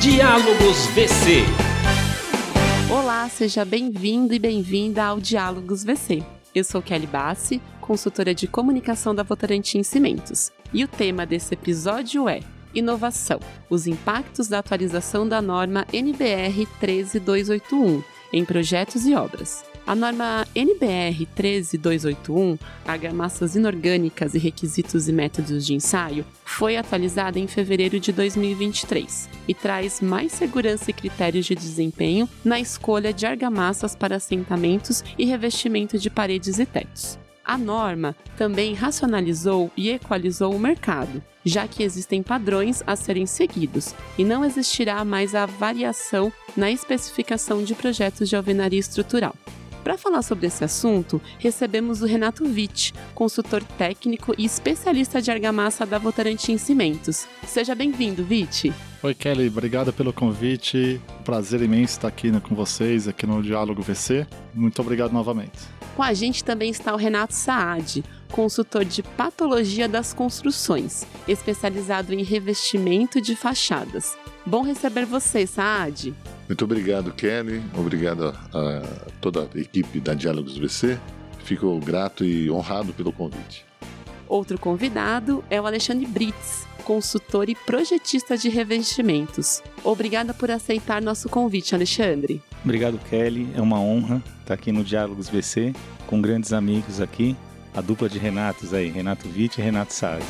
Diálogos VC. Olá, seja bem-vindo e bem-vinda ao Diálogos VC. Eu sou Kelly Bassi, consultora de comunicação da Votorantim Cimentos. E o tema desse episódio é Inovação: os impactos da atualização da norma NBR 13281 em projetos e obras. A norma NBR 13281, argamassas inorgânicas e requisitos e métodos de ensaio, foi atualizada em fevereiro de 2023 e traz mais segurança e critérios de desempenho na escolha de argamassas para assentamentos e revestimento de paredes e tetos. A norma também racionalizou e equalizou o mercado, já que existem padrões a serem seguidos e não existirá mais a variação na especificação de projetos de alvenaria estrutural. Para falar sobre esse assunto, recebemos o Renato Witt, consultor técnico e especialista de argamassa da Votorantim Cimentos. Seja bem-vindo, Witt. Oi, Kelly, obrigado pelo convite. Prazer imenso estar aqui com vocês, aqui no Diálogo VC. Muito obrigado novamente. Com a gente também está o Renato Saad, consultor de patologia das construções, especializado em revestimento de fachadas. Bom receber você, Saad. Muito obrigado, Kelly. Obrigado a toda a equipe da Diálogos VC. Fico grato e honrado pelo convite. Outro convidado é o Alexandre Brits, consultor e projetista de revestimentos. Obrigada por aceitar nosso convite, Alexandre. Obrigado, Kelly. É uma honra estar aqui no Diálogos VC com grandes amigos aqui, a dupla de Renatos aí, Renato Witt e Renato Saad.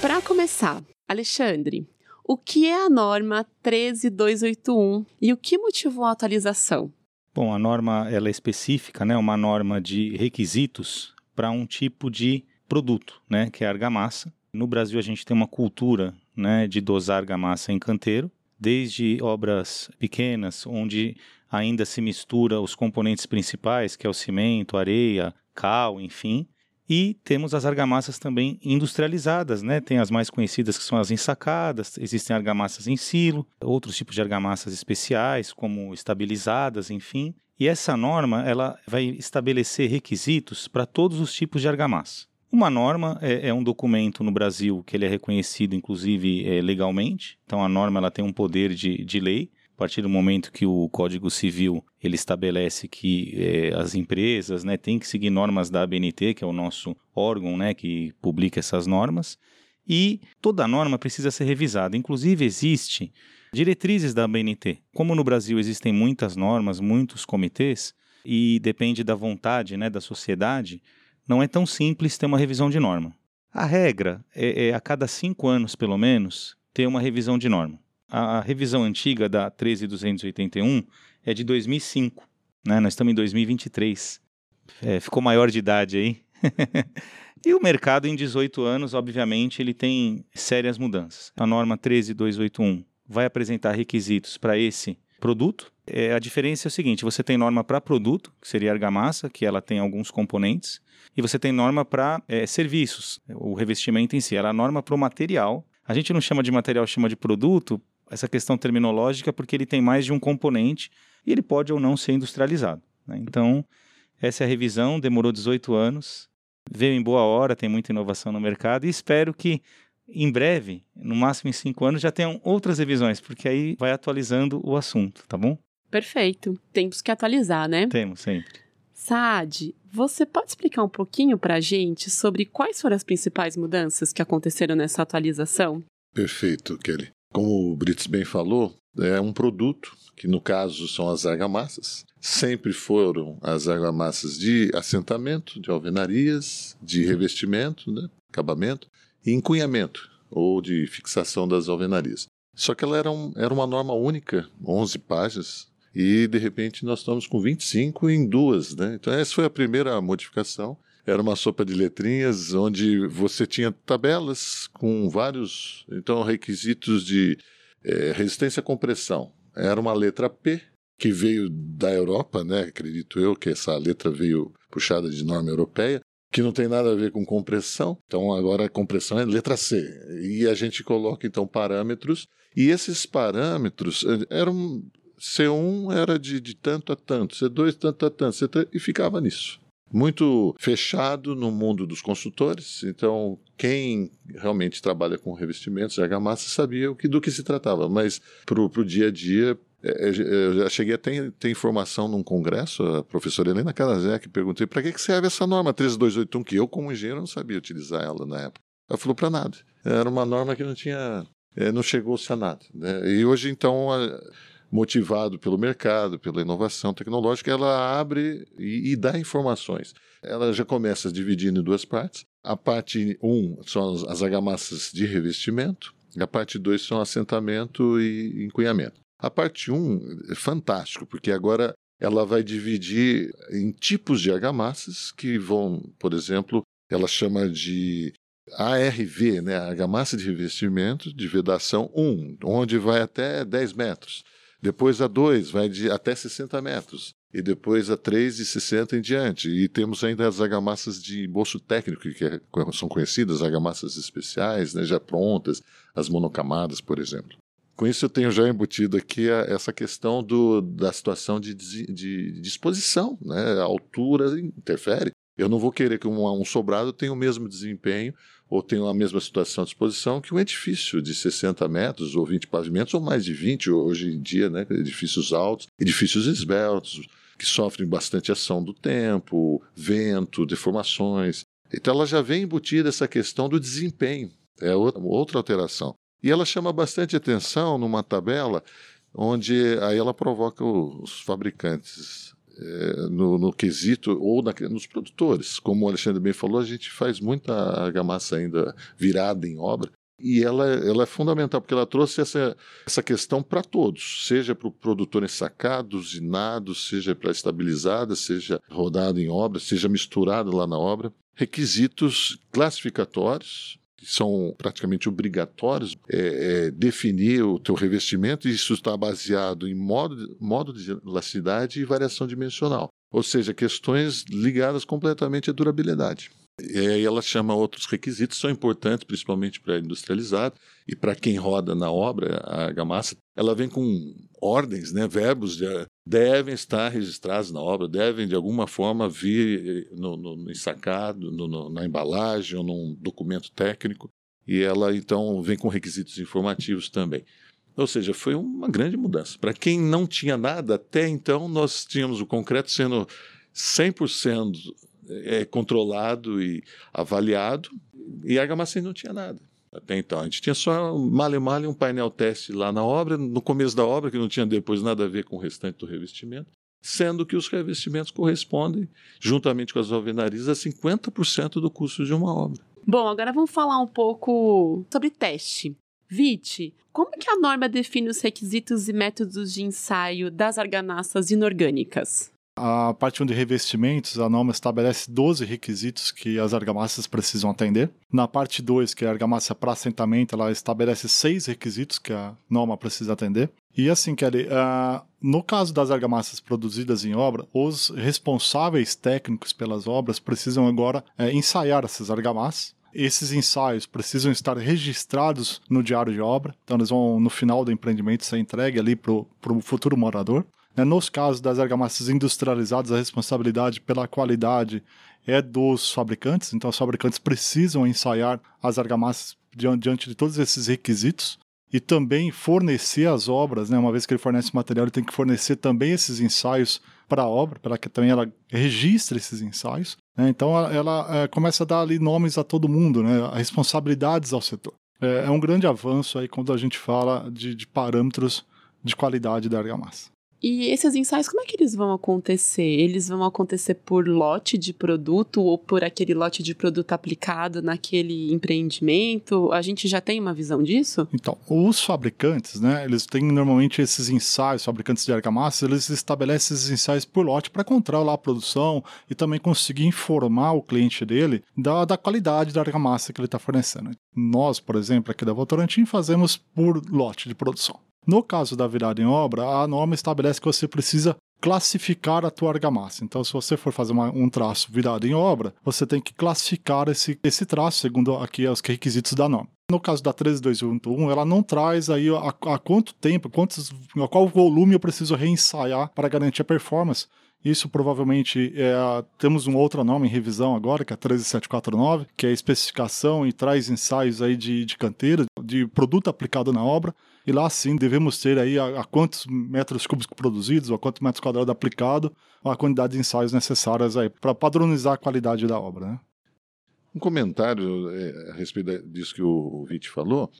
Para começar, Alexandre, o que é a norma 13281 e o que motivou a atualização? Bom, a norma ela é específica, né? Uma norma de requisitos para um tipo de produto, né? Que é a argamassa. No Brasil a gente tem uma cultura, né? De dosar argamassa em canteiro, desde obras pequenas, onde ainda se mistura os componentes principais, que é o cimento, areia, cal, enfim, e temos as argamassas também industrializadas, né? Tem as mais conhecidas que são as ensacadas, existem argamassas em silo, outros tipos de argamassas especiais, como estabilizadas, enfim. E essa norma, ela vai estabelecer requisitos para todos os tipos de argamassa. Uma norma é, é, um documento no Brasil que ele é reconhecido, inclusive, é, legalmente. Então, a norma ela tem um poder de, de lei partir do momento que o Código Civil ele estabelece que é, as empresas né, têm que seguir normas da ABNT, que é o nosso órgão né, que publica essas normas, e toda norma precisa ser revisada. Inclusive, existe diretrizes da ABNT. Como no Brasil existem muitas normas, muitos comitês, e depende da vontade né, da sociedade, não é tão simples ter uma revisão de norma. A regra é, é a cada cinco anos, pelo menos, ter uma revisão de norma a, revisão antiga da 13281 é de 2005, né? Nós estamos em 2023. É, ficou maior de idade aí. e o mercado em 18 anos, obviamente, ele tem sérias mudanças. A norma 13281 vai apresentar requisitos para esse produto. É, a diferença é o seguinte: você tem norma para produto, que seria argamassa, que ela tem alguns componentes, e você tem norma para é, serviços, o revestimento em si. Ela é norma para o material. A gente não chama de material, chama de produto, essa questão terminológica porque ele tem mais de um componente e ele pode ou não ser industrializado. Né? Então, essa é a revisão, demorou 18 anos, veio em boa hora, tem muita inovação no mercado e espero que em breve, no máximo em cinco anos, já tenham outras revisões, porque aí vai atualizando o assunto, tá bom? Perfeito. Temos que atualizar, né? Temos, sempre. Saad, você pode explicar um pouquinho para a gente sobre quais foram as principais mudanças que aconteceram nessa atualização? Perfeito, Kelly. Como o Brits bem falou, é um produto que no caso são as argamassas. Sempre foram as argamassas de assentamento, de alvenarias, de revestimento, né, acabamento e encunhamento ou de fixação das alvenarias. Só que ela era, um, era uma norma única, 11 páginas, e de repente nós estamos com 25 em duas, né? Então essa foi a primeira modificação era uma sopa de letrinhas onde você tinha tabelas com vários então requisitos de é, resistência à compressão. Era uma letra P que veio da Europa, né? Acredito eu que essa letra veio puxada de norma europeia, que não tem nada a ver com compressão. Então agora a compressão é letra C. E a gente coloca então parâmetros e esses parâmetros eh, eram C1 era de, de tanto a tanto, C2 tanto a tanto, C3, e ficava nisso. Muito fechado no mundo dos consultores. Então, quem realmente trabalha com revestimentos de argamassa sabia o que, do que se tratava, mas para o dia a dia. é, é, Eu já cheguei a ter, ter informação num congresso, a professora Helena Canazek, perguntei para que, serve essa norma 13281, que eu, como engenheiro, não sabia utilizar ela na época. Ela falou para nada. Era uma norma que não tinha, é, não chegou-se a nada. Né? E hoje, então, motivado pelo mercado, pela inovação tecnológica, ela abre e, e dá informações. Ela já começa dividindo em duas partes. A parte 1 um são as, as argamassas de revestimento, a parte 2 são assentamento e encunhamento. A parte 1 um é fantástico, porque agora ela vai dividir em tipos de argamassas que vão, por exemplo, ela chama de ARV, né, argamassa de revestimento de vedação 1, onde vai até 10 metros. Depois a 2 vai de até 60 metros. E depois a 3 de 60 em diante. E temos ainda as argamassas de bolso técnico, que é- são conhecidas, argamassas especiais, né, já prontas, as monocamadas, por exemplo. Com isso, eu tenho já embutido aqui a- essa questão do, da situação de, desi- de disposição. Né? A altura interfere. Eu não vou querer que um, um sobrado tenha o mesmo desempenho ou tenha a mesma situação de exposição que um edifício de 60 metros ou 20 pavimentos ou mais de 20 hoje em dia, né? edifícios altos, edifícios esbeltos, que sofrem bastante ação do tempo, vento, deformações. Então ela já vem embutida essa questão do desempenho, é outra, alteração. E ela chama bastante atenção numa tabela onde aí ela provoca os fabricantes eh, no, no quesito ou na- nos produtores. Como o Alexandre bem falou, a gente faz muita argamassa ainda virada em obra. E ela, ela é fundamental, porque ela trouxe essa, essa questão para todos, seja para o produtor ensacado, usinado, seja para estabilizada, seja rodado em obra, seja misturado lá na obra. Requisitos classificatórios, que são praticamente obrigatórios, é, é, definir o teu revestimento, e isso está baseado em modo, modo de elasticidade e variação dimensional. Ou seja, questões ligadas completamente à durabilidade. E aí ela chama outros requisitos, são importantes, principalmente para industrializado e para quem roda na obra, a argamassa, ela vem com ordens, né, verbos de, devem estar registrados na obra, devem de alguma forma vir eh, no, no, ensacado, no, no, na embalagem ou num documento técnico, e ela então vem com requisitos informativos também. Ou seja, foi uma grande mudança. Para quem não tinha nada, até então nós tínhamos o concreto sendo 100% é, controlado e avaliado, e a argamassa não tinha nada. Até então, a gente tinha só male male um painel teste lá na obra, no começo da obra, que não tinha depois nada a ver com o restante do revestimento, sendo que os revestimentos correspondem, juntamente com as alvenarias, a 50% do custo de uma obra. Bom, agora vamos falar um pouco sobre teste. Vite, como que a norma define os requisitos e métodos de ensaio das argamassas inorgânicas? A parte 1 de revestimentos, a norma estabelece 12 requisitos que as argamassas precisam atender. Na parte 2, que é a argamassa para assentamento, ela estabelece seis requisitos que a norma precisa atender. E assim, Kelly, uh, no caso das argamassas produzidas em obra, os responsáveis técnicos pelas obras precisam agora uh, ensaiar essas argamassas. Esses ensaios precisam estar registrados no diário de obra, então eles vão, no final do empreendimento, ser entregue ali para o futuro morador. Né, Nos casos das argamassas industrializadas, a responsabilidade pela qualidade é dos fabricantes, então os fabricantes precisam ensaiar as argamassas diante de todos esses requisitos e também fornecer as obras, né? uma vez que ele fornece material, ele tem que fornecer também esses ensaios para a obra, para que também ela registre esses ensaios. Né? Então ela, ela é, começa a dar ali nomes a todo mundo, né? responsabilidades ao setor. É, é, um grande avanço aí quando a gente fala de, de parâmetros de qualidade da argamassa. E esses ensaios, como é que eles vão acontecer? Eles vão acontecer por lote de produto ou por aquele lote de produto aplicado naquele empreendimento? A gente já tem uma visão disso? Então, os fabricantes, né, eles têm normalmente esses ensaios, fabricantes de argamassa, eles estabelecem esses ensaios por lote para controlar a produção e também conseguir informar o cliente dele da, da qualidade da argamassa que ele está fornecendo. Nós, por exemplo, aqui da Votorantim, fazemos por lote de produção. No caso da virada em obra, a norma estabelece que você precisa classificar a tua argamassa. Então, se você for fazer uma, um traço virado em obra, você tem que classificar esse, esse traço segundo aqui os requisitos da norma. No caso da 13281, ela não traz aí a, a quanto tempo, quantos, a qual volume eu preciso reensaiar para garantir a performance. Isso provavelmente é, temos um outro nome em revisão agora, que é 13749, que é especificação e traz ensaios aí de, de de produto aplicado na obra. E lá sim devemos ter aí a, a quantos metros cúbicos produzidos, ou a quantos metros quadrados aplicado, a quantidade de ensaios necessárias aí para padronizar a qualidade da obra. Né? Um comentário é, a respeito disso que o Vite falou.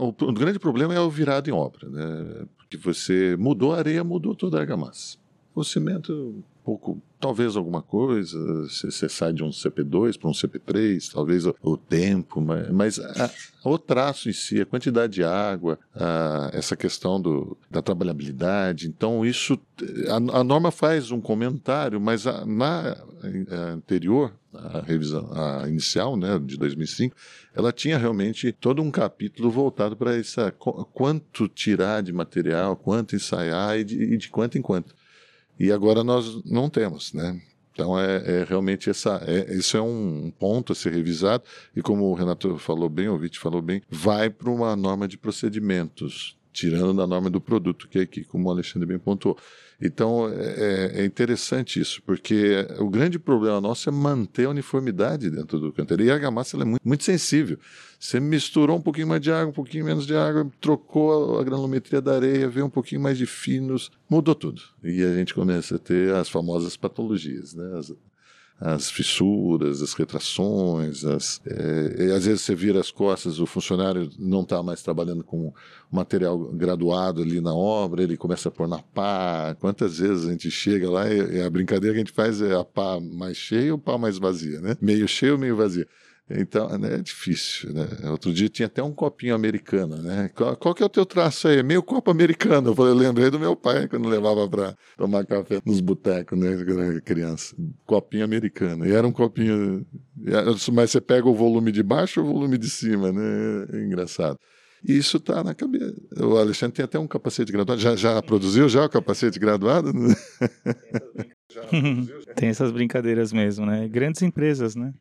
O, grande problema é o virado em obra, né? Porque você mudou a areia, mudou toda a argamassa. O cimento, pouco, talvez alguma coisa, você sai de um CP2 para um CP3, talvez o, o tempo, mas, mas a, o traço em si, a quantidade de água, a, essa questão do, da trabalhabilidade. Então, isso, a, a norma faz um comentário, mas na anterior, a revisão a inicial, né, de 2005, ela tinha realmente todo um capítulo voltado para essa quanto tirar de material, quanto ensaiar e de, e de quanto em quanto. E agora nós não temos, né? Então é, é realmente essa, é, isso é um ponto a ser revisado e como o Renato falou bem, o Vite falou bem, vai para uma norma de procedimentos, tirando da norma do produto, que é aqui, como o Alexandre bem pontuou. Então é, é, interessante isso, porque o grande problema nosso é manter a uniformidade dentro do canteiro. E a argamassa é muito, muito sensível. Você misturou um pouquinho mais de água, um pouquinho menos de água, trocou a granulometria da areia, veio um pouquinho mais de finos, mudou tudo. E a gente começa a ter as famosas patologias, né? As, as fissuras, as retrações, as, é, às vezes você vira as costas, o funcionário não está mais trabalhando com material graduado ali na obra, ele começa a pôr na pá. Quantas vezes a gente chega lá e, e a brincadeira que a gente faz é a pá mais cheia ou pá mais vazia, né? Meio cheio meio vazia. Então, né, é difícil, né? Outro dia tinha até um copinho americano, né? Qual, qual que é o teu traço aí? Meio copo americano. Eu, falei, lembrei do meu pai quando levava para tomar café nos botecos, né? Quando era criança. Copinho americano. E era um copinho... Mas você pega o volume de baixo ou o volume de cima, né? É engraçado. E isso está na cabeça. O Alexandre tem até um capacete graduado. Já, já produziu já o capacete graduado? tem essas brincadeiras mesmo, né? Grandes empresas, né?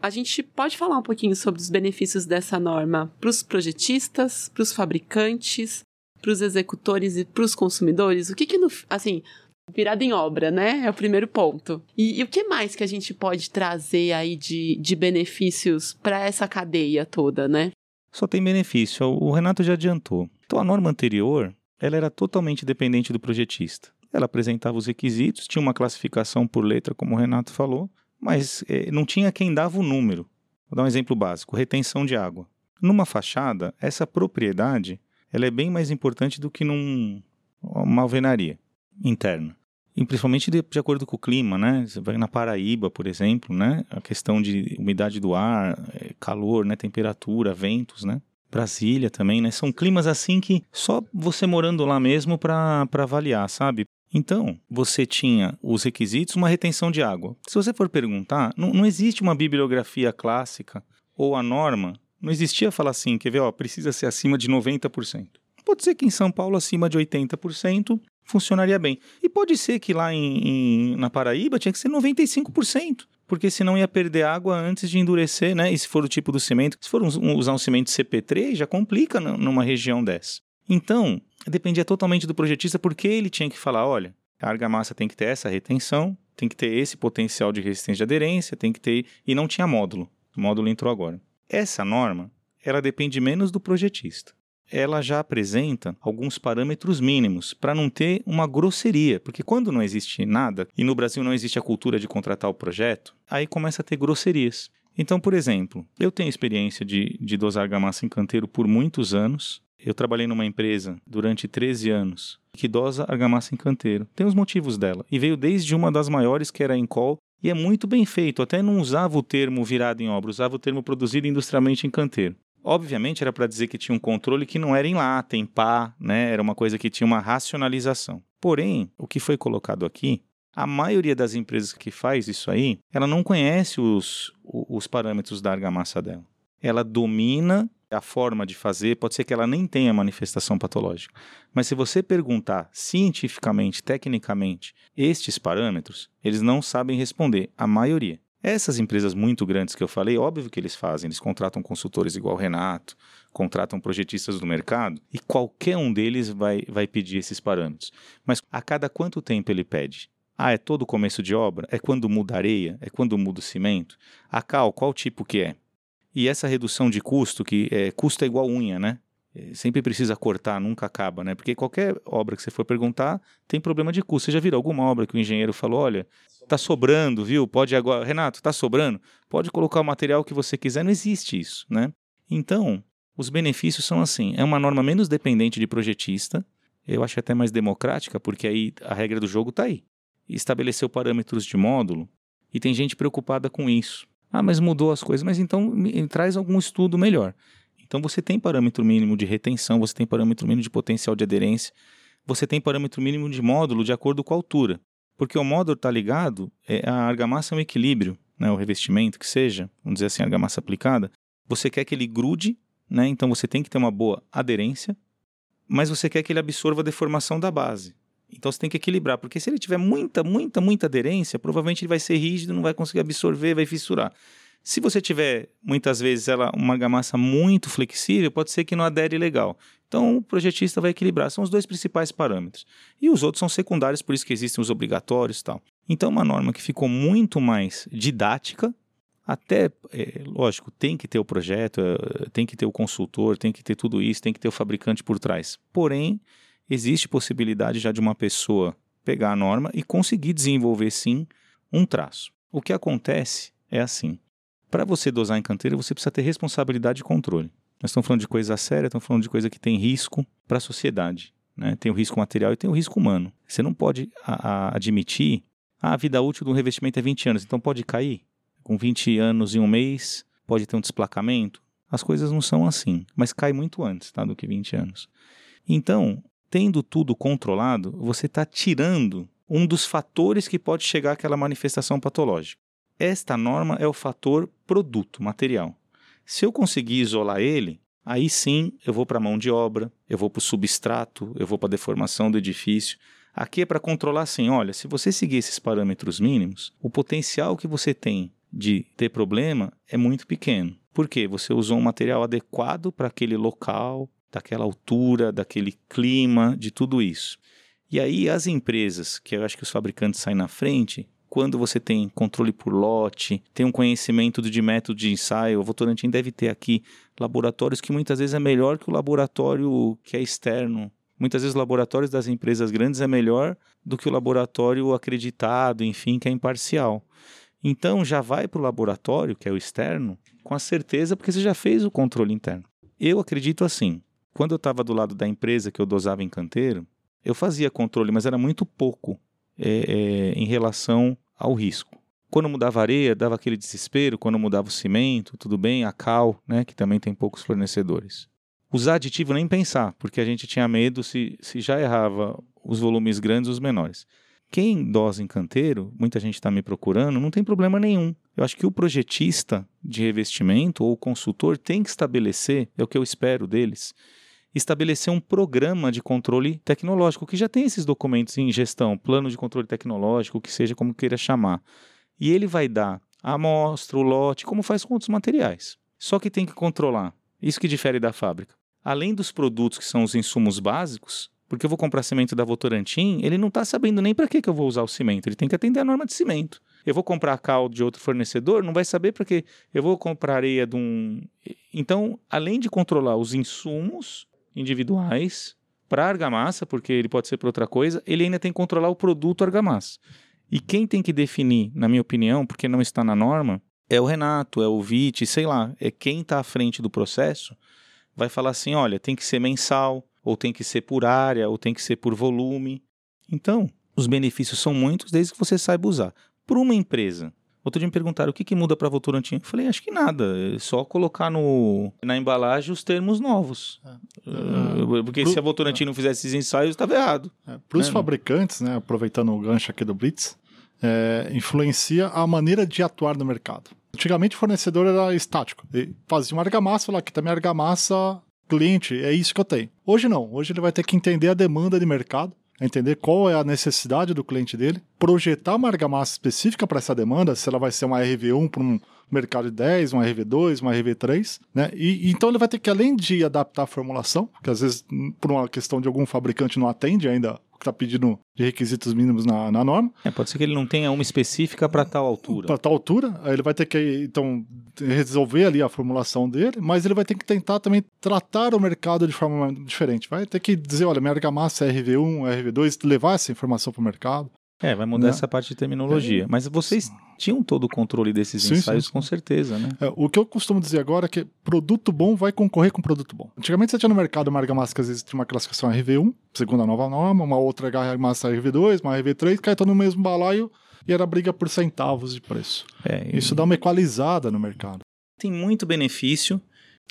A gente pode falar um pouquinho sobre os benefícios dessa norma para os projetistas, para os fabricantes, para os executores e para os consumidores? O que que, no, assim, virada em obra, né? É o primeiro ponto. E, e, o que mais que a gente pode trazer aí de, de benefícios para essa cadeia toda, né? Só tem benefício, o Renato já adiantou. Então a norma anterior, ela era totalmente dependente do projetista. Ela apresentava os requisitos, tinha uma classificação por letra, como o Renato falou, mas é, não tinha quem dava o número. Vou dar um exemplo básico: retenção de água. Numa fachada, essa propriedade ela é bem mais importante do que numa alvenaria interna. E principalmente de, de, acordo com o clima, né? Você vai na Paraíba, por exemplo, né? A questão de umidade do ar, é, calor, né? Temperatura, ventos, né? Brasília também, né? São climas assim que só você morando lá mesmo para avaliar, sabe? Então, você tinha os requisitos, uma retenção de água. Se você for perguntar, não, não existe uma bibliografia clássica ou a norma, não existia falar assim, quer ver, ó, precisa ser acima de 90%. Pode ser que em São Paulo acima de 80% funcionaria bem. E pode ser que lá em, em, na Paraíba tinha que ser 95%, porque senão ia perder água antes de endurecer, né? E se for o tipo do cimento, se for um, usar um cimento CP3, já complica numa região dessa. Então, dependia totalmente do projetista, porque ele tinha que falar: olha, a argamassa tem que ter essa retenção, tem que ter esse potencial de resistência de aderência, tem que ter. E não tinha módulo. O módulo entrou agora. Essa norma, ela depende menos do projetista. Ela já apresenta alguns parâmetros mínimos para não ter uma grosseria, porque quando não existe nada e no Brasil não existe a cultura de contratar o projeto, aí começa a ter grosserias. Então, por exemplo, eu tenho experiência de, de dosar argamassa em canteiro por muitos anos. Eu trabalhei numa empresa durante 13 anos que dosa argamassa em canteiro. Tem os motivos dela. E veio desde uma das maiores, que era a Encol, e é muito bem feito. Até não usava o termo virado em obra, usava o termo produzido industrialmente em canteiro. Obviamente era para dizer que tinha um controle que não era em lata, em pá, né? Era uma coisa que tinha uma racionalização. Porém, o que foi colocado aqui, a maioria das empresas que faz isso aí, ela não conhece os, os parâmetros da argamassa dela. Ela domina a forma de fazer, pode ser que ela nem tenha manifestação patológica. Mas se você perguntar cientificamente, tecnicamente, estes parâmetros, eles não sabem responder, a maioria. Essas empresas muito grandes que eu falei, óbvio que eles fazem, eles contratam consultores igual o Renato, contratam projetistas do mercado e qualquer um deles vai, vai pedir esses parâmetros. Mas a cada quanto tempo ele pede? Ah, é todo começo de obra? É quando muda areia? É quando muda o cimento? A cal, qual tipo que é? E essa redução de custo, que custo é igual unha, né? É, sempre precisa cortar, nunca acaba, né? Porque qualquer obra que você for perguntar tem problema de custo. Você já viu alguma obra que o engenheiro falou, olha, tá sobrando, viu? Pode agora, Renato, tá sobrando? Pode colocar o material que você quiser, não existe isso, né? Então, os benefícios são assim, é uma norma menos dependente de projetista, eu acho até mais democrática, porque aí a regra do jogo está aí estabeleceu parâmetros de módulo e tem gente preocupada com isso. Ah, mas mudou as coisas, mas então me, traz algum estudo melhor. Então você tem parâmetro mínimo de retenção, você tem parâmetro mínimo de potencial de aderência, você tem parâmetro mínimo de módulo de acordo com a altura. Porque o módulo está ligado, é, a argamassa é um equilíbrio, né, o revestimento que seja, vamos dizer assim, argamassa aplicada, você quer que ele grude, né, então você tem que ter uma boa aderência, mas você quer que ele absorva a deformação da base. Então você tem que equilibrar, porque se ele tiver muita, muita, muita aderência, provavelmente ele vai ser rígido, não vai conseguir absorver, vai fissurar. Se você tiver muitas vezes ela uma argamassa muito flexível, pode ser que não adere legal. Então o projetista vai equilibrar. São os dois principais parâmetros. E os outros são secundários, por isso que existem os obrigatórios e tal. Então uma norma que ficou muito mais didática, até, é, lógico, tem que ter o projeto, é, tem que ter o consultor, tem que ter tudo isso, tem que ter o fabricante por trás. Porém, existe possibilidade já de uma pessoa pegar a norma e conseguir desenvolver sim um traço. O que acontece é assim: para você dosar em canteira, você precisa ter responsabilidade e controle. Nós estamos falando de coisa séria, estamos falando de coisa que tem risco para a sociedade. Né? Tem o risco material e tem o risco humano. Você não pode a, a, admitir ah, a vida útil de um revestimento é 20 anos, então pode cair. Com 20 anos e um mês, pode ter um desplacamento. As coisas não são assim, mas cai muito antes tá, do que 20 anos. Então, tendo tudo controlado, você está tirando um dos fatores que pode chegar àquela manifestação patológica. Esta norma é o fator produto, material. Se eu conseguir isolar ele, aí sim eu vou para a mão de obra, eu vou para o substrato, eu vou para a deformação do edifício. Aqui é para controlar assim: olha, se você seguir esses parâmetros mínimos, o potencial que você tem de ter problema é muito pequeno. Por quê? Você usou um material adequado para aquele local, daquela altura, daquele clima, de tudo isso. E aí as empresas, que eu acho que os fabricantes saem na frente, quando você tem controle por lote, tem um conhecimento de método de ensaio, o Votorantim deve ter aqui laboratórios que muitas vezes é melhor que o laboratório que é externo. Muitas vezes os laboratórios das empresas grandes é melhor do que o laboratório acreditado, enfim, que é imparcial. Então já vai para o laboratório, que é o externo, com a certeza, porque você já fez o controle interno. Eu acredito assim: quando eu estava do lado da empresa que eu dosava em canteiro, eu fazia controle, mas era muito pouco é, é, em relação ao risco. Quando mudava areia, dava aquele desespero. Quando mudava o cimento, tudo bem. A cal, né, que também tem poucos fornecedores. Usar aditivo nem pensar, porque a gente tinha medo se, se já errava os volumes grandes os menores. Quem dosa em canteiro, muita gente está me procurando, não tem problema nenhum. Eu acho que o projetista de revestimento ou o consultor tem que estabelecer, é o que eu espero deles, estabelecer um programa de controle tecnológico, que já tem esses documentos em gestão, plano de controle tecnológico, que seja como queira chamar. E ele vai dar a amostra, o lote, como faz com outros materiais. Só que tem que controlar. Isso que difere da fábrica. Além dos produtos que são os insumos básicos, porque eu vou comprar cimento da Votorantim, ele não está sabendo nem para que, que eu vou usar o cimento, ele tem que atender a norma de cimento. Eu vou comprar cal de outro fornecedor, não vai saber para que eu vou comprar areia de um. Então, além de controlar os insumos individuais para argamassa, porque ele pode ser para outra coisa, ele ainda tem que controlar o produto argamassa. E quem tem que definir, na minha opinião, porque não está na norma, é o Renato, é o VIT, sei lá, é quem está à frente do processo, vai falar assim: olha, tem que ser mensal, ou tem que ser por área, ou tem que ser por volume. Então, os benefícios são muitos desde que você saiba usar. Para uma empresa, outro dia me perguntaram o que, que muda para a Votorantim. Eu falei, acho que nada, é só colocar no, na embalagem os termos novos. É. Uh, porque Pro, se a Votorantim não fizesse esses ensaios, estava errado. É. Para os né? fabricantes, né, aproveitando o gancho aqui do Blitz, é, influencia a maneira de atuar no mercado. Antigamente o fornecedor era estático. Ele fazia uma argamassa, lá aqui tá minha argamassa cliente, é isso que eu tenho. Hoje não, hoje ele vai ter que entender a demanda de mercado. Entender qual é a necessidade do cliente dele, projetar uma argamassa específica para essa demanda, se ela vai ser uma RV1 para um mercado de 10, uma RV2, uma RV3, né? E então ele vai ter que além de adaptar a formulação, que às vezes por uma questão de algum fabricante não atende ainda que está pedindo de requisitos mínimos na, na norma. É, pode ser que ele não tenha uma específica para tal altura. Para tal altura, aí ele vai ter que, então, resolver ali a formulação dele, mas ele vai ter que tentar também tratar o mercado de forma diferente. Vai ter que dizer, olha, minha argamassa é RV1, é RV2, levar essa informação para o mercado. É, vai mudar né? essa parte de terminologia. É. Mas vocês tinham todo o controle desses sim, ensaios, sim, com certeza, né? É, o que eu costumo dizer agora é que produto bom vai concorrer com produto bom. Antigamente você tinha no mercado uma argamassa que às vezes tinha uma classificação RV1, segundo a nova norma, uma outra argamassa RV2, uma RV3, cai todo no mesmo balaio e era briga por centavos de preço. É, Isso dá uma equalizada no mercado. Tem muito benefício.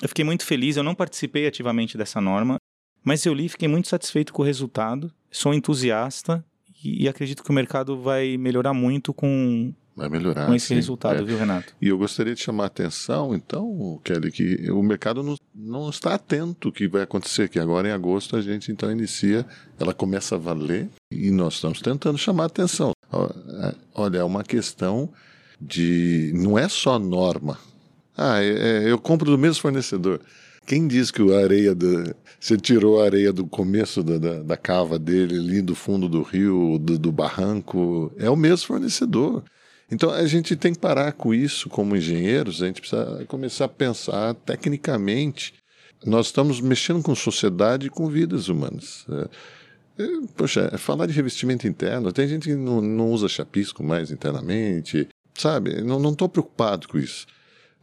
Eu fiquei muito feliz, eu não participei ativamente dessa norma, mas eu li e fiquei muito satisfeito com o resultado. Sou entusiasta e, e acredito que o mercado vai melhorar muito com, Vai melhorar. Com esse sim. resultado, é. viu, Renato? E eu gostaria de chamar a atenção, então, Kelly, que o mercado não, não está atento o que vai acontecer, que agora em agosto a gente então inicia, ela começa a valer e nós estamos tentando chamar a atenção. É, olha, é uma questão de. Não é só norma. Ah, é, é, eu compro do mesmo fornecedor. Quem diz que a areia você tirou a areia do começo da, da, da cava dele, ali do fundo do rio, do, do, barranco, é o mesmo fornecedor. Então a gente tem que parar com isso como engenheiros, a gente precisa começar a pensar tecnicamente. Nós estamos mexendo com sociedade e com vidas humanas. É, é, poxa, é falar de revestimento interno, tem gente que não, não usa chapisco mais internamente, sabe? Não estou preocupado com isso.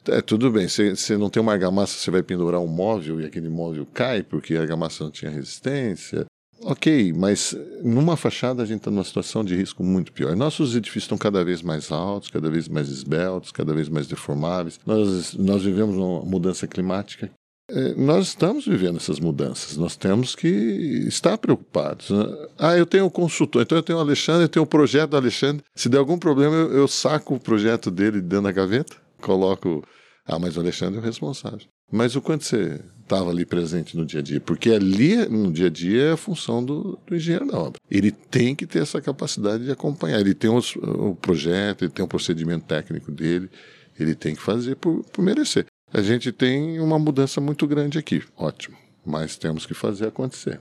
É, tudo bem, você não tem uma argamassa, você vai pendurar um móvel e aquele móvel cai porque a argamassa não tinha resistência. Ok, mas numa fachada a gente está numa situação de risco muito pior. Nossos edifícios estão cada vez mais altos, cada vez mais esbeltos, cada vez mais deformáveis. Nós, nós vivemos uma mudança climática. É, nós estamos vivendo essas mudanças, nós temos que estar preocupados. Né? Ah, eu tenho um consultor, então eu tenho o Alexandre, eu tenho o projeto do Alexandre. Se der algum problema, eu, eu saco o projeto dele dentro da gaveta, coloco ah, mas o Alexandre é o responsável. Mas o quanto você estava ali presente no dia a dia? Porque ali, no dia a dia, é a função do, do engenheiro da obra. Ele tem que ter essa capacidade de acompanhar. Ele tem o projeto, ele tem o procedimento técnico dele, ele tem que fazer por, por merecer. A gente tem uma mudança muito grande aqui, ótimo, mas temos que fazer acontecer.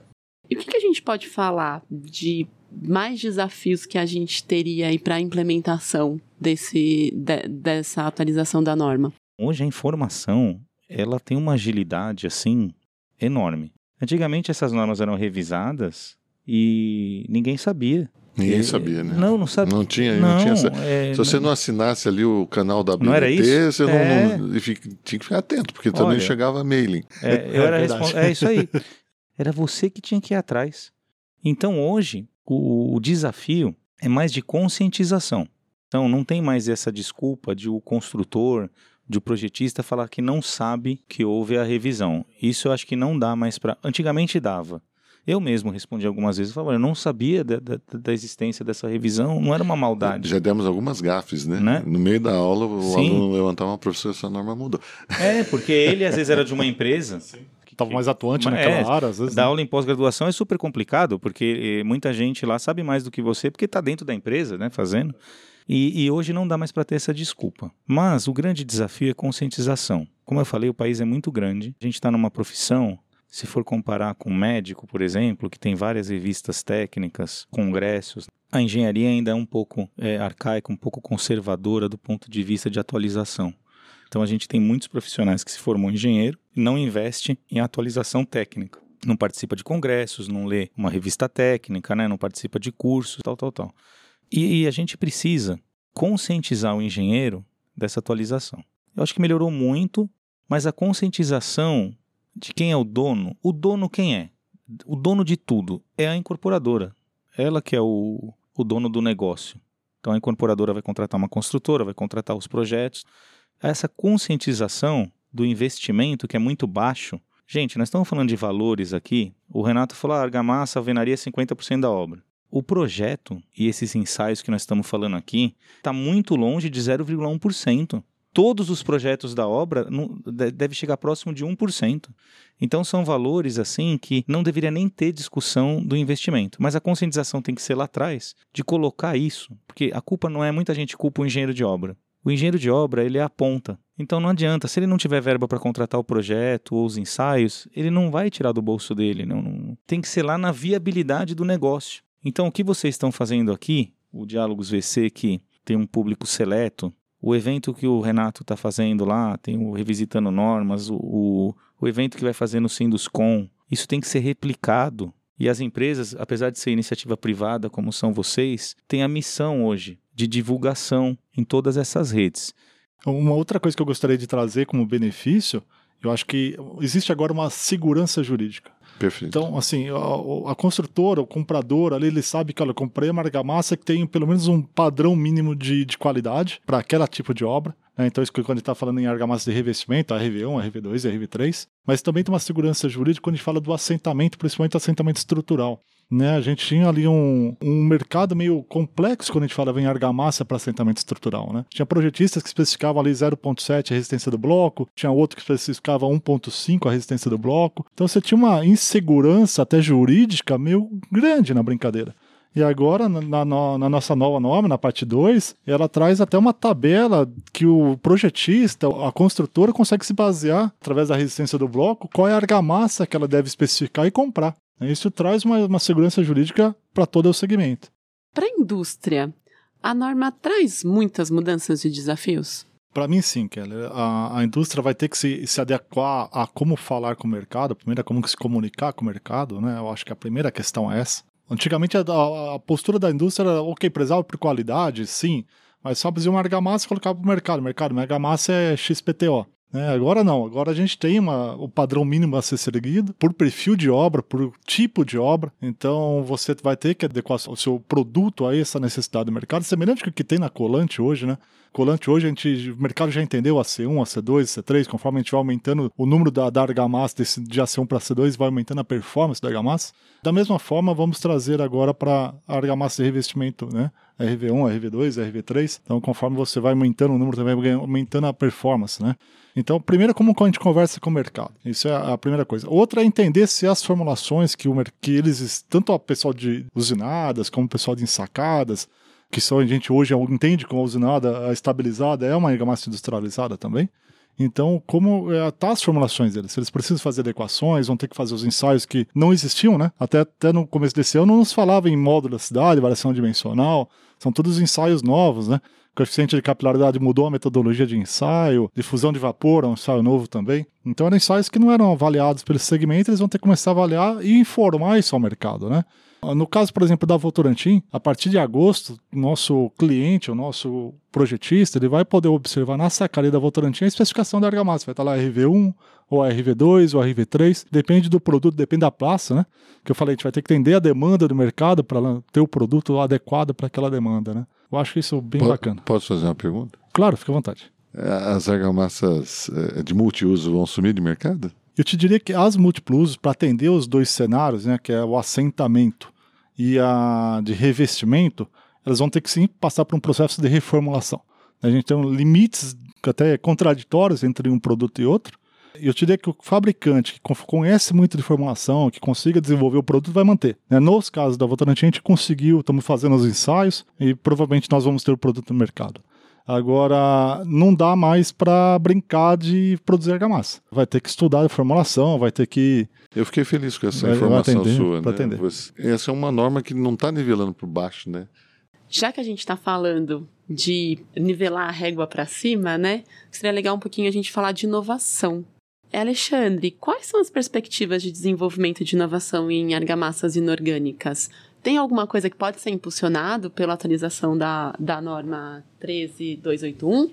E o que, que a gente pode falar de mais desafios que a gente teria aí para a implementação desse, de, dessa atualização da norma? Hoje a informação, ela tem uma agilidade assim enorme. Antigamente essas normas eram revisadas e ninguém sabia. Ninguém sabia, né? Não, não sabia. Não tinha, não, não tinha. É, Se você não assinasse ali o canal da BNT, não era isso? você é... não, não, tinha que ficar atento, porque Olha, também chegava mailing. É, eu era é, é isso aí. Era você que tinha que ir atrás. Então hoje o, o desafio é mais de conscientização. Então não tem mais essa desculpa de o construtor de o projetista falar que não sabe que houve a revisão. Isso eu acho que não dá mais para. Antigamente dava. Eu mesmo respondi algumas vezes, falava, eu não sabia da, da, da, existência dessa revisão, não era uma maldade. Já demos algumas gafes, né? né? No meio da aula, o Sim. aluno levantava uma professora, essa norma mudou. É, porque ele às vezes era de uma empresa. Estava mais atuante naquela é, área, às vezes. Dar né? aula em pós-graduação é super complicado, porque eh, muita gente lá sabe mais do que você, porque está dentro da empresa, né, fazendo. E, e hoje não dá mais para ter essa desculpa. Mas o grande desafio é conscientização. Como eu falei, o país é muito grande. A gente está numa profissão se for comparar com médico, por exemplo, que tem várias revistas técnicas, congressos, a engenharia ainda é um pouco é, arcaica, um pouco conservadora do ponto de vista de atualização. Então a gente tem muitos profissionais que se formam engenheiro e não investe em atualização técnica. Não participa de congressos, não lê uma revista técnica, né? não participa de cursos, tal, tal, tal. E, e a gente precisa conscientizar o engenheiro dessa atualização. Eu acho que melhorou muito, mas a conscientização de quem é o dono, o dono quem é? O dono de tudo é a incorporadora. Ela que é o, o dono do negócio. Então a incorporadora vai contratar uma construtora, vai contratar os projetos. Essa conscientização do investimento, que é muito baixo. Gente, nós estamos falando de valores aqui. O Renato falou: ah, argamassa, alvenaria 50% da obra. O projeto e esses ensaios que nós estamos falando aqui está muito longe de 0,1%. todos os projetos da obra deve chegar próximo de 1%. Então são valores assim que não deveria nem ter discussão do investimento, mas a conscientização tem que ser lá atrás de colocar isso, porque a culpa não é muita gente culpa o engenheiro de obra. O engenheiro de obra, ele é a ponta. Então não adianta, se ele não tiver verba para contratar o projeto ou os ensaios, ele não vai tirar do bolso dele, não, não, tem que ser lá na viabilidade do negócio. Então o que vocês estão fazendo aqui, o Diálogos VC que tem um público seleto, o evento que o Renato está fazendo lá, tem o Revisitando Normas, o, o, o evento que vai fazer no Sinduscom, isso tem que ser replicado. E as empresas, apesar de ser iniciativa privada, como são vocês, têm a missão hoje de divulgação em todas essas redes. Uma outra coisa que eu gostaria de trazer como benefício, eu acho que existe agora uma segurança jurídica. Perfeito. Então, assim, a, a construtora, o comprador ali, ele sabe que, olha, eu comprei uma argamassa que tem pelo menos um padrão mínimo de, de qualidade para aquele tipo de obra. Né? Então, isso quando a gente está falando em argamassa de revestimento, a RV1, a RV2 a RV3. Mas também tem uma segurança jurídica quando a gente fala do assentamento, principalmente assentamento estrutural. Né, a gente tinha ali um, um mercado meio complexo quando a gente falava em argamassa para assentamento estrutural. Né? Tinha projetistas que especificavam ali 0,7 a resistência do bloco, tinha outro que especificava 1,5 a resistência do bloco. Então você tinha uma insegurança até jurídica meio grande na brincadeira. E agora, na, na, na, nossa nova norma, na parte 2, ela traz até uma tabela que o projetista, a construtora, consegue se basear, através da resistência do bloco, qual é a argamassa que ela deve especificar e comprar. Isso traz uma, uma segurança jurídica para todo o segmento. Para a indústria, a norma traz muitas mudanças e desafios? Para mim, sim, Keller. A, a, indústria vai ter que se, se adequar a como falar com o mercado, primeiro, como se comunicar com o mercado, né? Eu acho que a primeira questão é essa. Antigamente, a, a postura da indústria era, ok, prezava por qualidade, sim, mas só fazia uma argamassa e colocava para o mercado. Mercado, minha argamassa é XPTO. É, agora não, agora a gente tem uma, o padrão mínimo a ser seguido por perfil de obra, por tipo de obra. Então você vai ter que adequar o seu produto a essa necessidade do mercado, semelhante ao que tem na Colante hoje, né? Colante hoje a gente, o mercado já entendeu a C1, a C2, a C3, conforme a gente vai aumentando o número da, da argamassa desse, de A1 para C2, vai aumentando a performance da argamassa. Da mesma forma, vamos trazer agora para a argamassa de revestimento, né? RV1, RV2, RV3. Então, conforme você vai aumentando o número, também vai aumentando a performance, né? Então, primeiro, como a gente conversa com o mercado. Isso é a primeira coisa. Outra é entender se as formulações que, o, que eles, tanto o pessoal de usinadas, como o pessoal de ensacadas, que só a gente hoje entende como a usinada a estabilizada é uma argamassa industrializada também. Então, como é, tá as formulações deles? Eles precisam fazer adequações, vão ter que fazer os ensaios que não existiam, né? Até, até no começo desse ano não nos falava em módulo da cidade, variação dimensional, são todos ensaios novos, né? coeficiente de capilaridade mudou a metodologia de ensaio, difusão de vapor é um ensaio novo também. Então eram ensaios que não eram avaliados pelo segmento, eles vão ter que começar a avaliar e informar isso ao mercado, né? No caso, por exemplo, da Votorantim, a partir de agosto, nosso cliente, o nosso projetista, ele vai poder observar na sacaria da Votorantim a especificação da argamassa. Vai estar lá RV1, ou RV2, ou RV3, depende do produto, depende da praça, né? Que eu falei, a gente vai ter que entender a demanda do mercado para ter o produto adequado para aquela demanda, né? Eu acho isso bem P bacana. Posso fazer uma pergunta? Claro, fica à vontade. As argamassas é, de multiuso vão sumir de mercado? Eu te diria que as múltiplos para atender os dois cenários, né, que é o assentamento e a de revestimento, elas vão ter que sim passar por um processo de reformulação. A gente tem limites até contraditórios entre um produto e outro, eu te diria que o fabricante que conhece muito de formulação, que consiga desenvolver o produto, vai manter. Né? Nos casos da Votorantim, a gente conseguiu, estamos fazendo os ensaios e provavelmente nós vamos ter o produto no mercado. Agora, não dá mais para brincar de produzir argamassa. Vai ter que estudar a formulação, vai ter que. Eu fiquei feliz com essa vai, informação vai atender, sua. Né? Atender. Essa é uma norma que não está nivelando por baixo, né? Já que a gente está falando de nivelar a régua para cima, né? Seria legal um pouquinho a gente falar de inovação. Alexandre, quais são as perspectivas de desenvolvimento de inovação em argamassas inorgânicas? Tem alguma coisa que pode ser impulsionado pela atualização da, da norma 13281?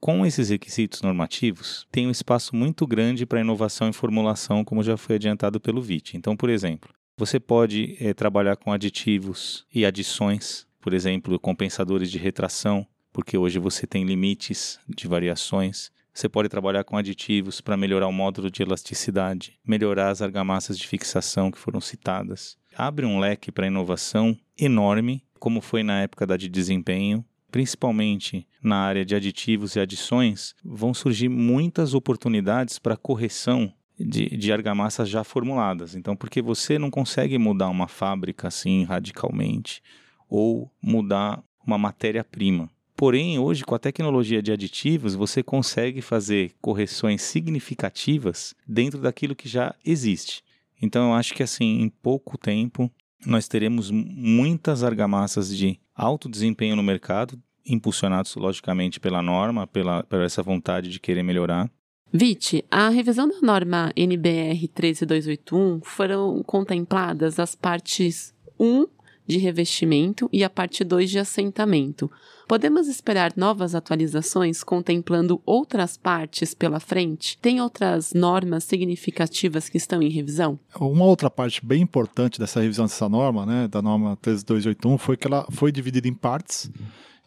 Com esses requisitos normativos, tem um espaço muito grande para inovação em formulação, como já foi adiantado pelo VIT. Então, por exemplo, você pode é, trabalhar com aditivos e adições, por exemplo, compensadores de retração, porque hoje você tem limites de variações. Você pode trabalhar com aditivos para melhorar o módulo de elasticidade, melhorar as argamassas de fixação que foram citadas. Abre um leque para inovação enorme, como foi na época da de desempenho. principalmente na área de aditivos e adições, vão surgir muitas oportunidades para correção de, de argamassas já formuladas. Então, porque você não consegue mudar uma fábrica assim radicalmente ou mudar uma matéria-prima. Porém, hoje, com a tecnologia de aditivos, você consegue fazer correções significativas dentro daquilo que já existe. Então, eu acho que assim, em pouco tempo, nós teremos muitas argamassas de alto desempenho no mercado, impulsionados logicamente pela norma, pela, pela essa vontade de querer melhorar. Vite, a revisão da norma NBR 13281 foram contempladas as partes 1 de revestimento e a parte 2 de assentamento. Podemos esperar novas atualizações contemplando outras partes pela frente? Tem outras normas significativas que estão em revisão? Uma outra parte bem importante dessa revisão dessa norma, né, da norma 13281, foi que ela foi dividida em partes.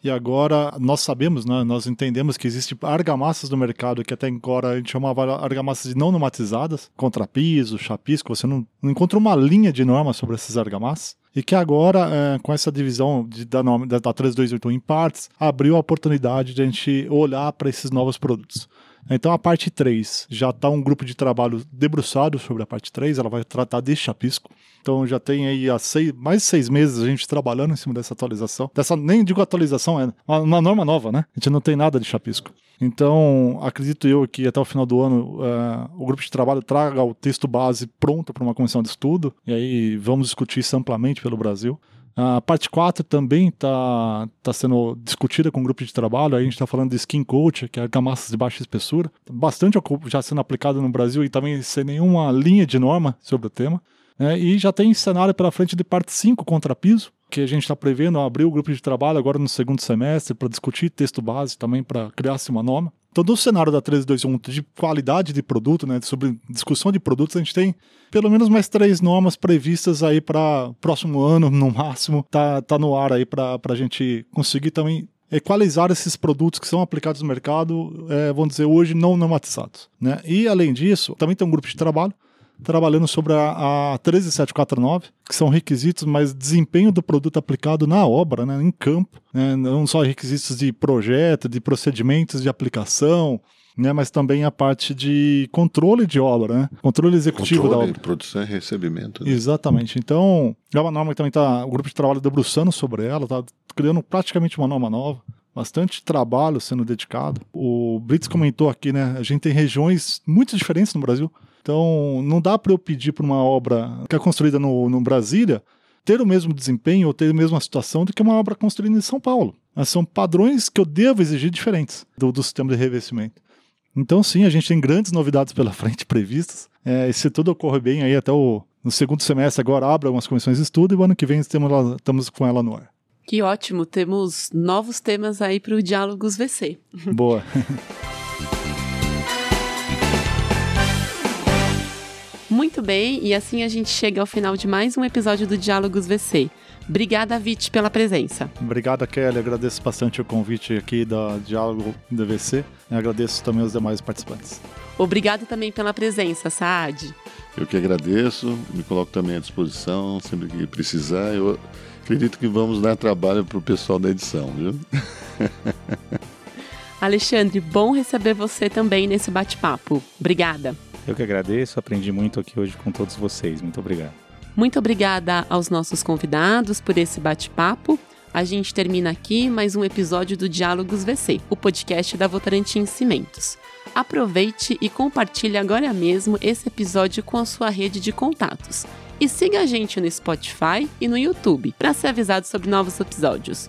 E agora nós sabemos, né, nós entendemos que existem argamassas no mercado que até agora a gente chamava argamassas de não normatizadas, contrapiso, chapisco, você não, não encontra uma linha de norma sobre essas argamassas e que agora, é, com essa divisão de, da, da 3281 em partes, abriu a oportunidade de a gente olhar para esses novos produtos. Então a parte 3 já está um grupo de trabalho debruçado sobre a parte 3, ela vai tratar de chapisco. Então já tem aí há seis, mais de seis meses a gente trabalhando em cima dessa atualização. Dessa, nem digo atualização, é uma, uma norma nova, né? A gente não tem nada de chapisco. Então, acredito eu que até o final do ano uh, o grupo de trabalho traga o texto base pronto para uma comissão de estudo, e aí vamos discutir isso amplamente pelo Brasil. A parte 4 também está tá sendo discutida com o grupo de trabalho. Aí a gente está falando de skin coat, que é argamassas de baixa espessura. Bastante já sendo aplicado no Brasil e também sem nenhuma linha de norma sobre o tema. É, e já tem cenário pela frente de parte 5 contrapiso, que a gente está prevendo abrir o grupo de trabalho agora no segundo semestre para discutir texto base também para criar-se uma norma. Então, no cenário da 1321 de qualidade de produto, né, sobre discussão de produtos, a gente tem pelo menos mais três normas previstas aí para próximo ano, no máximo, tá, tá no ar aí para a gente conseguir também equalizar esses produtos que são aplicados no mercado, é, vamos dizer, hoje não normatizados. Né? E, além disso, também tem um grupo de trabalho trabalhando sobre a, a 13749, que são requisitos, mas desempenho do produto aplicado na obra, né, em campo, né, não só requisitos de projeto, de procedimentos de aplicação, né, mas também a parte de controle de obra, né? Controle executivo controle, da obra. produção e recebimento. Né? Exatamente. Então, é uma norma que também está o grupo de trabalho debruçando sobre ela, está criando praticamente uma norma nova. Bastante trabalho sendo dedicado. O Brits comentou aqui, né? A gente tem regiões muito diferentes no Brasil. Então, não dá para eu pedir para uma obra que é construída no, no Brasília ter o mesmo desempenho ou ter a mesma situação do que uma obra construída em São Paulo. Mas são padrões que eu devo exigir diferentes do, do sistema de revestimento. Então, sim, a gente tem grandes novidades pela frente previstas. É, e se tudo ocorre bem, aí até o no segundo semestre agora abre algumas comissões de estudo e o ano que vem estamos, lá, estamos com ela no ar. Que ótimo, temos novos temas aí para o Diálogos VC. Boa. Muito bem, e assim a gente chega ao final de mais um episódio do Diálogos VC. Obrigada, Vit, pela presença. Obrigada, Kelly. Agradeço bastante o convite aqui da Diálogo do VC e agradeço também aos demais participantes. Obrigado também pela presença, Saad. Eu que agradeço, me coloco também à disposição sempre que precisar. Eu acredito que vamos dar trabalho para o pessoal da edição, viu? Alexandre, bom receber você também nesse bate-papo. Obrigada. Eu que agradeço, aprendi muito aqui hoje com todos vocês. Muito obrigado. Muito obrigada aos nossos convidados por esse bate-papo. A gente termina aqui mais um episódio do Diálogos VC, o podcast da Votorantim Cimentos. Aproveite e compartilhe agora mesmo esse episódio com a sua rede de contatos. E siga a gente no Spotify e no YouTube para ser avisado sobre novos episódios.